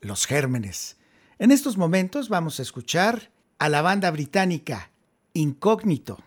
los gérmenes. En estos momentos vamos a escuchar a la banda británica Incógnito.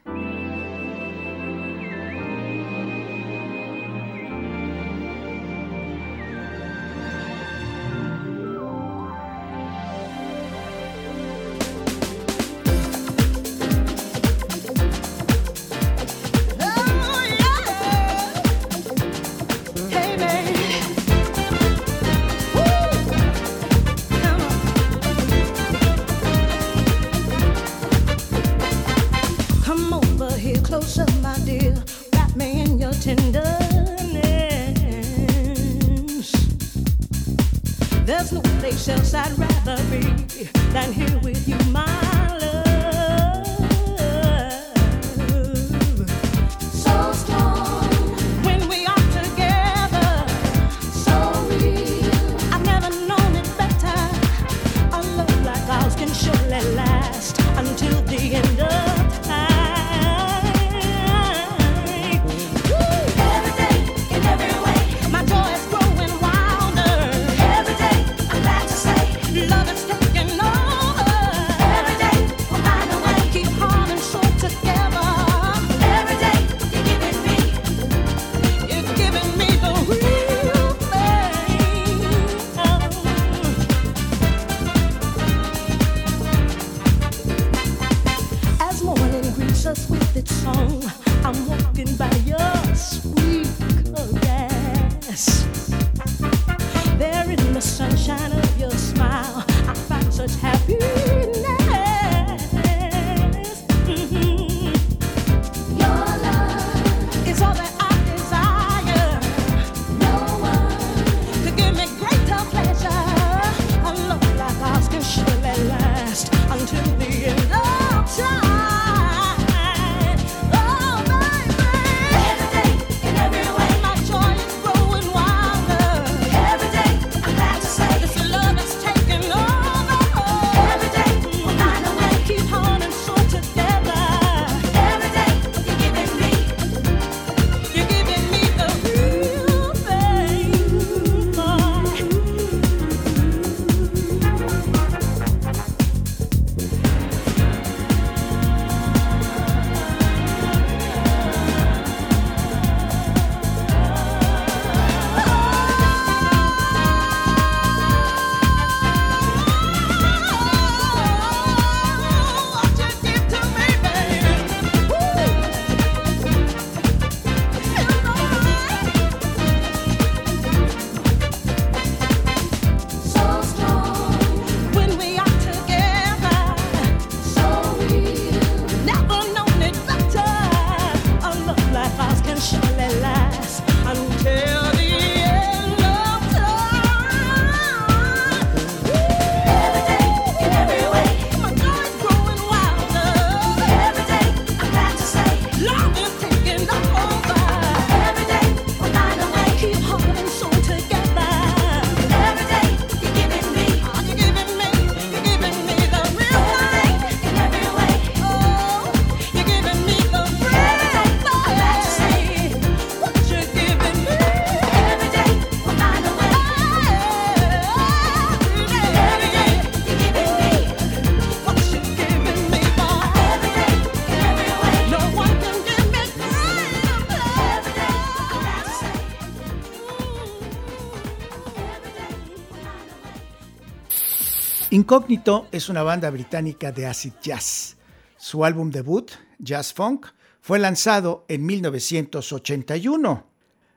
Incógnito es una banda británica de acid jazz. Su álbum debut, Jazz Funk, fue lanzado en 1981.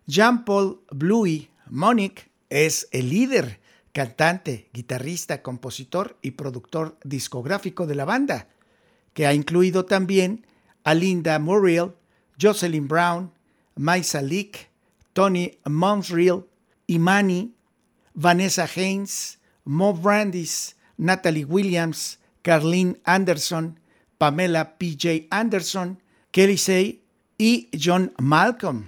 Jean-Paul Bluey Monique es el líder, cantante, guitarrista, compositor y productor discográfico de la banda, que ha incluido también a Linda Muriel, Jocelyn Brown, Maisa Leak, Tony Monsreal, Imani, Vanessa Haynes, Mo Brandis, Natalie Williams, Carlene Anderson, Pamela P.J. Anderson, Kelly Say y John Malcolm.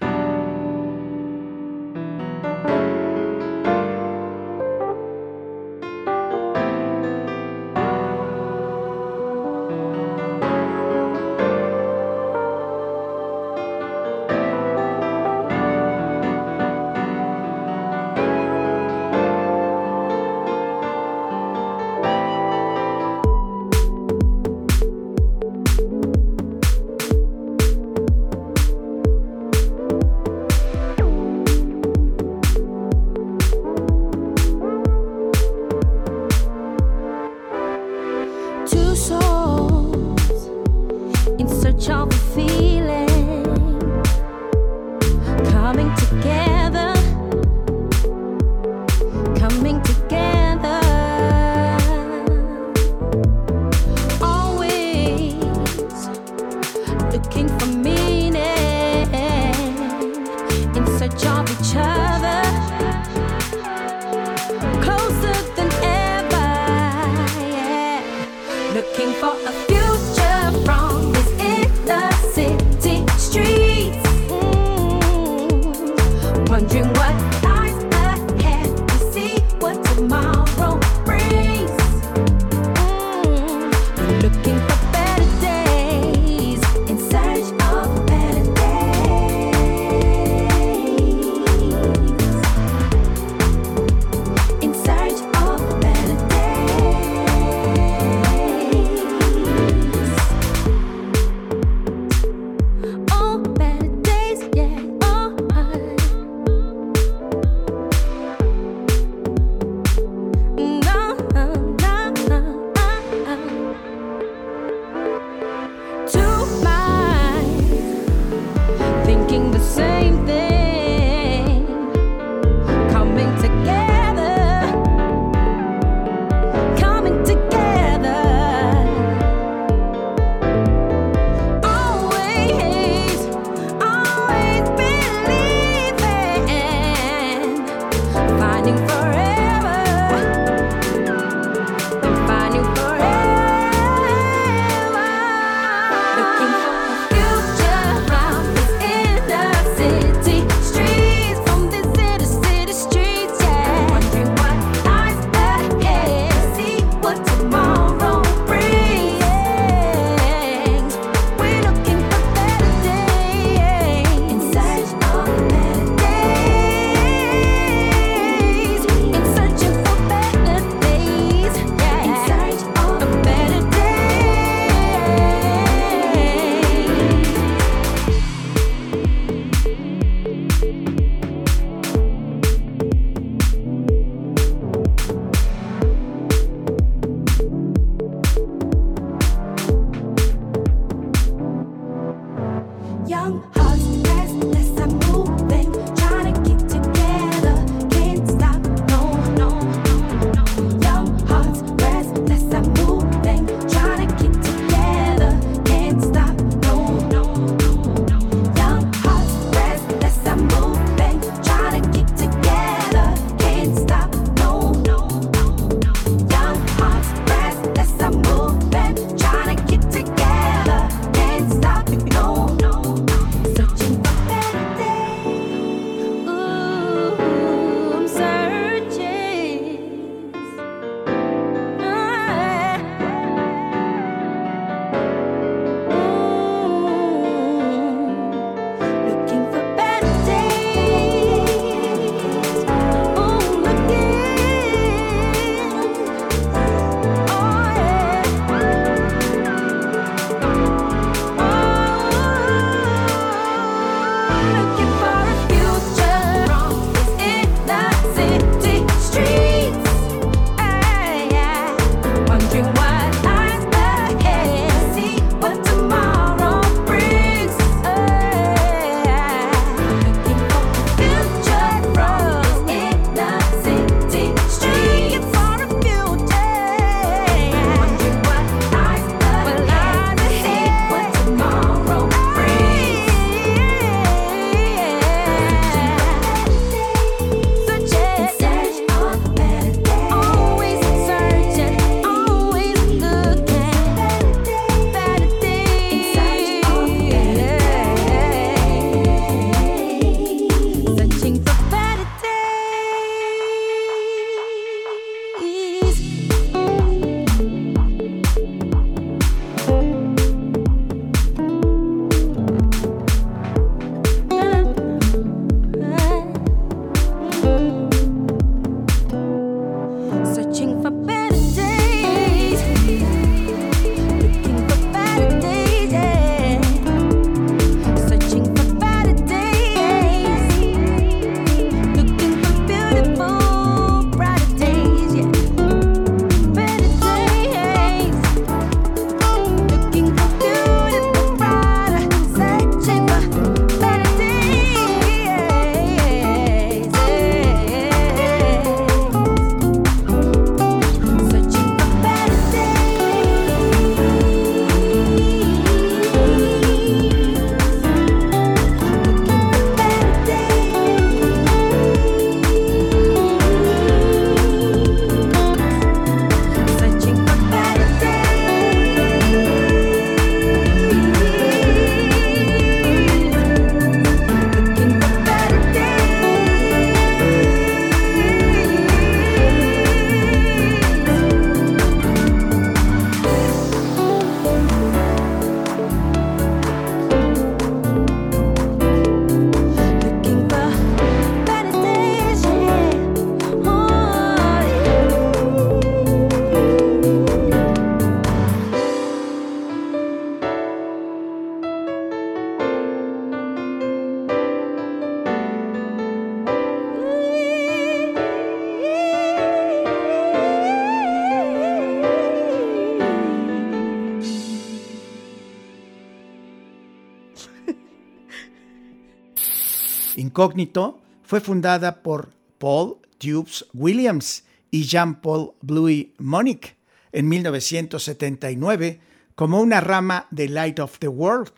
Incógnito fue fundada por Paul Tubes Williams y Jean-Paul Bluey Monick en 1979 como una rama de Light of the World.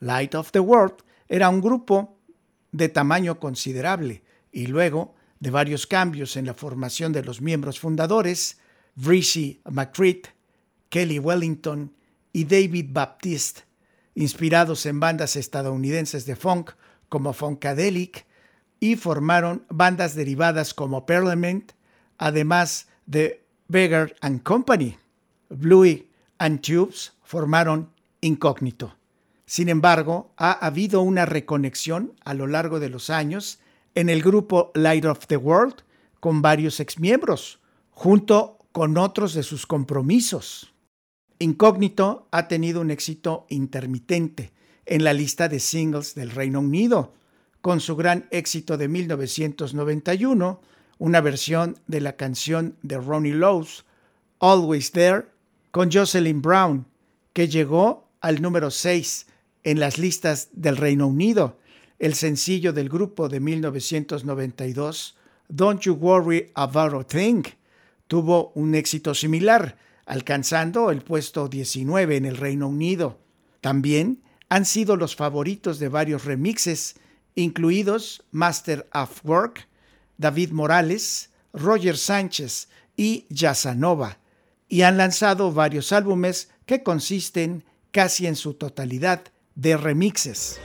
Light of the World era un grupo de tamaño considerable y luego de varios cambios en la formación de los miembros fundadores, Brishy McCreed, Kelly Wellington y David Baptiste, inspirados en bandas estadounidenses de funk como Funkadelic, y formaron bandas derivadas como Parliament, además de Beggar and Company. Bluey and Tubes formaron Incógnito. Sin embargo, ha habido una reconexión a lo largo de los años en el grupo Light of the World con varios exmiembros, junto con otros de sus compromisos. Incógnito ha tenido un éxito intermitente en la lista de singles del Reino Unido, con su gran éxito de 1991, una versión de la canción de Ronnie Lowes, Always There, con Jocelyn Brown, que llegó al número 6 en las listas del Reino Unido. El sencillo del grupo de 1992, Don't You Worry About a Thing, tuvo un éxito similar, alcanzando el puesto 19 en el Reino Unido. También han sido los favoritos de varios remixes incluidos Master of Work, David Morales, Roger Sánchez y Yasanova, y han lanzado varios álbumes que consisten casi en su totalidad de remixes.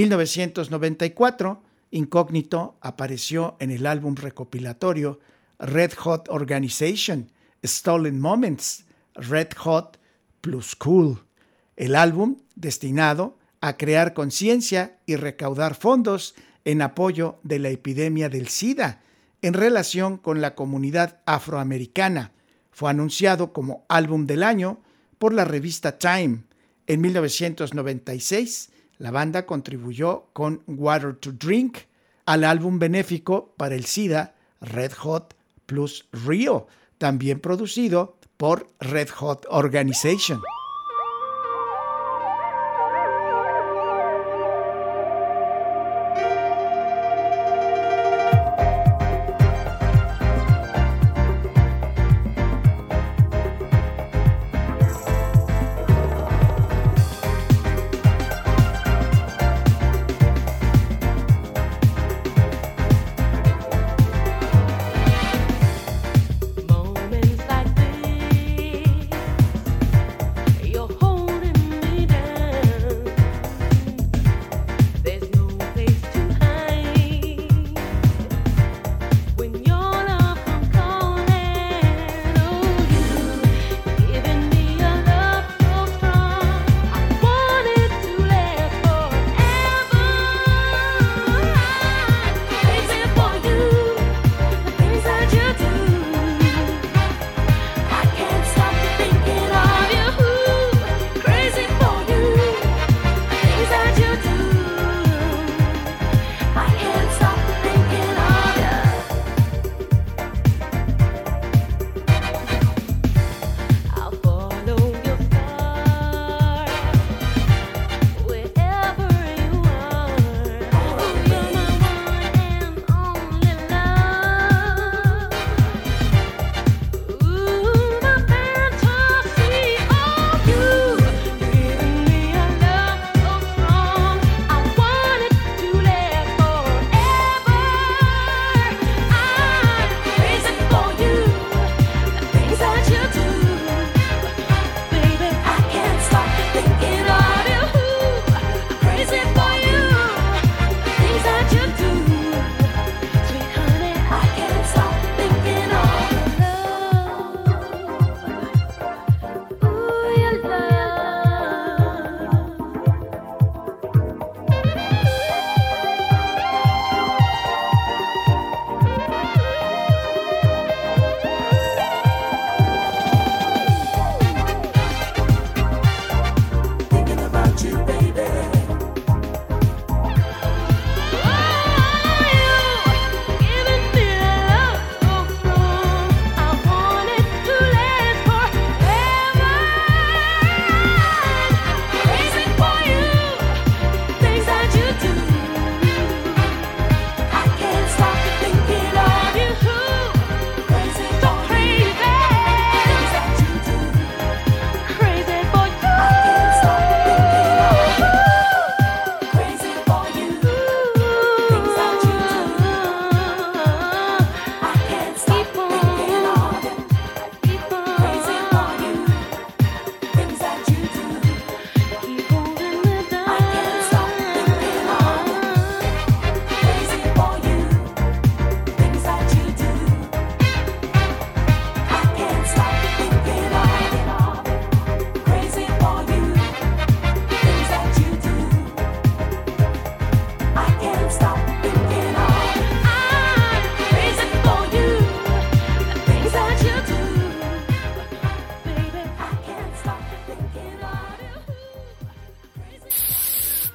1994, Incógnito apareció en el álbum recopilatorio Red Hot Organization, Stolen Moments, Red Hot plus Cool, el álbum destinado a crear conciencia y recaudar fondos en apoyo de la epidemia del SIDA en relación con la comunidad afroamericana. Fue anunciado como álbum del año por la revista Time. En 1996, la banda contribuyó con Water to Drink al álbum benéfico para el SIDA Red Hot plus Rio, también producido por Red Hot Organization.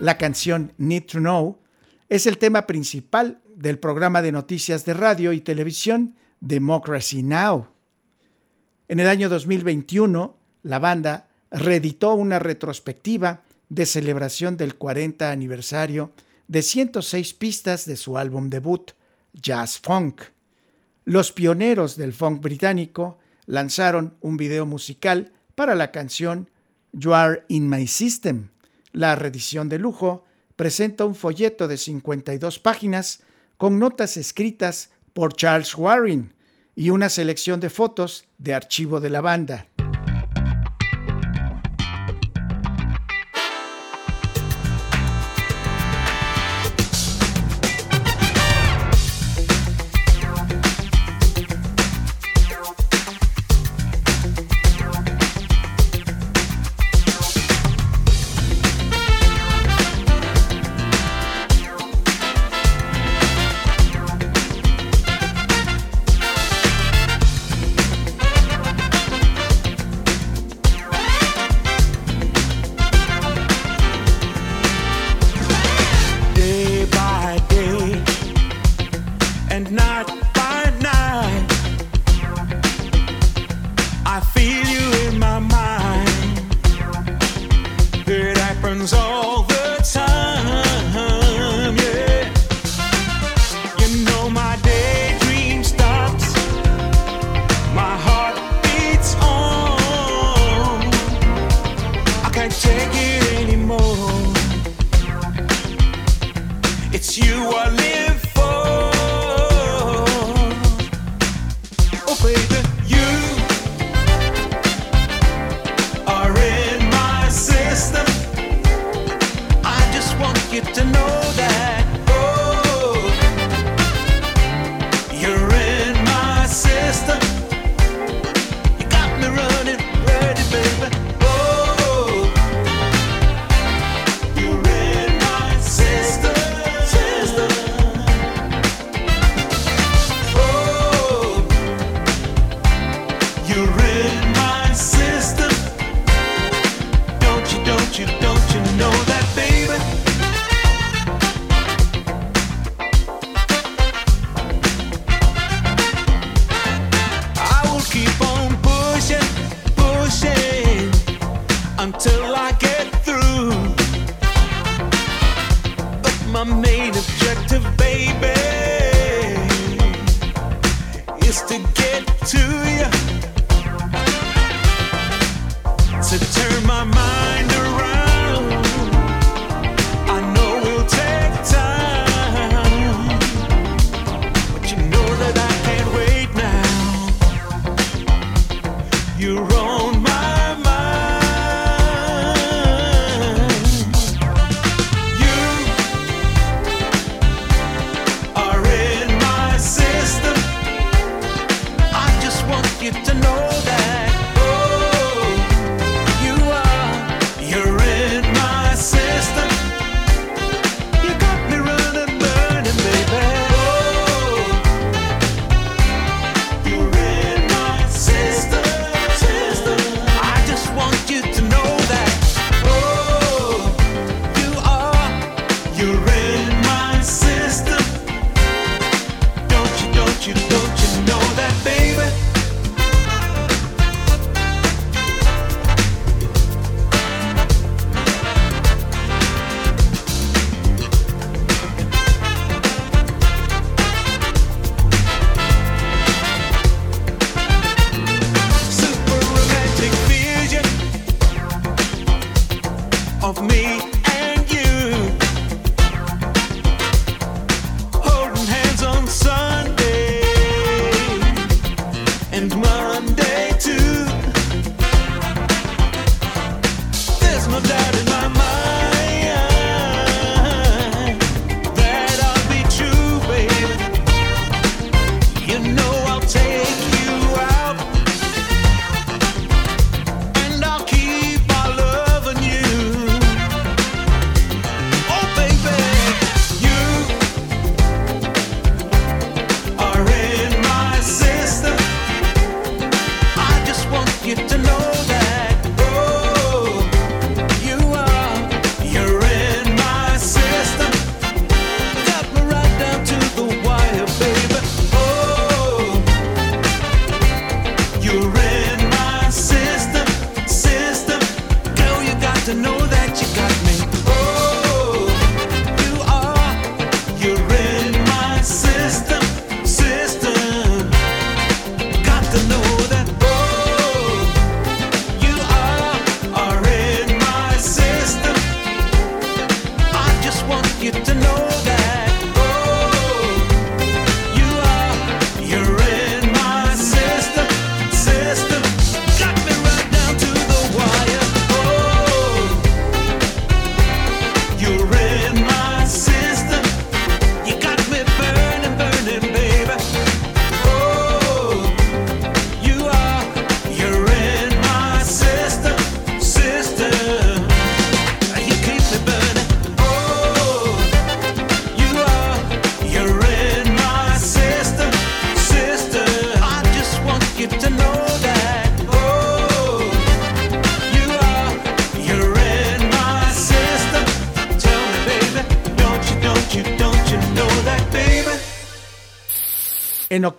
La canción Need to Know es el tema principal del programa de noticias de radio y televisión Democracy Now! En el año 2021, la banda reeditó una retrospectiva de celebración del 40 aniversario de 106 pistas de su álbum debut, Jazz Funk. Los pioneros del funk británico lanzaron un video musical para la canción You Are in My System, la reedición de lujo presenta un folleto de 52 páginas con notas escritas por Charles Warren y una selección de fotos de archivo de la banda.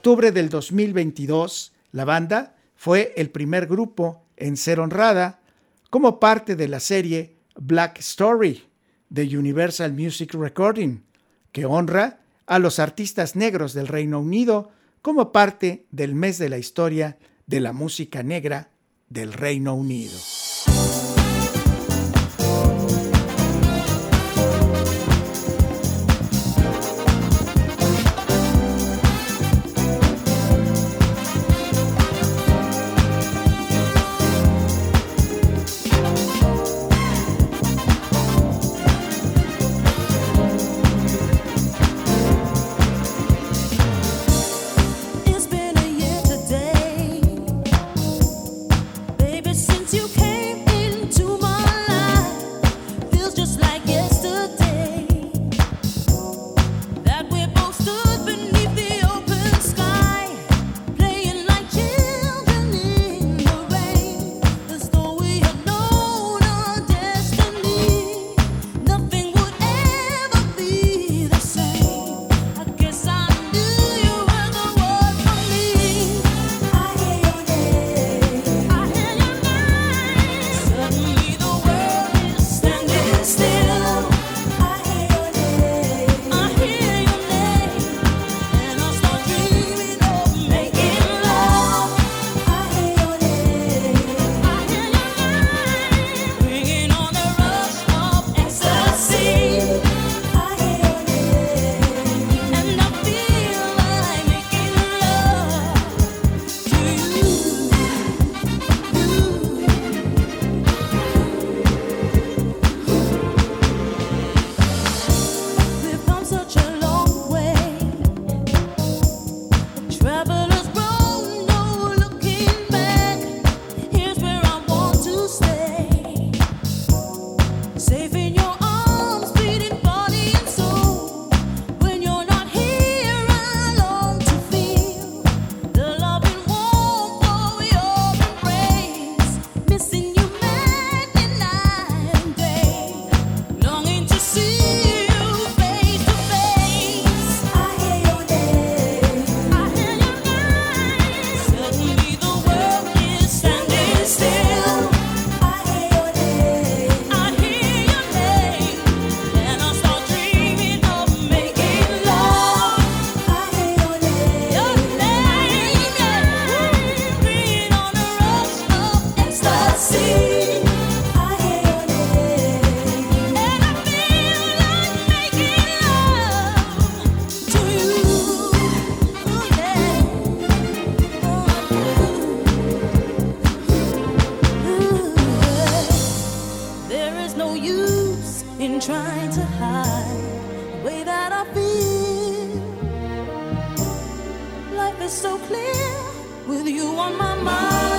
Octubre del 2022, la banda fue el primer grupo en ser honrada como parte de la serie Black Story de Universal Music Recording, que honra a los artistas negros del Reino Unido como parte del mes de la historia de la música negra del Reino Unido. Saving use in trying to hide the way that I feel. Life is so clear with you on my mind.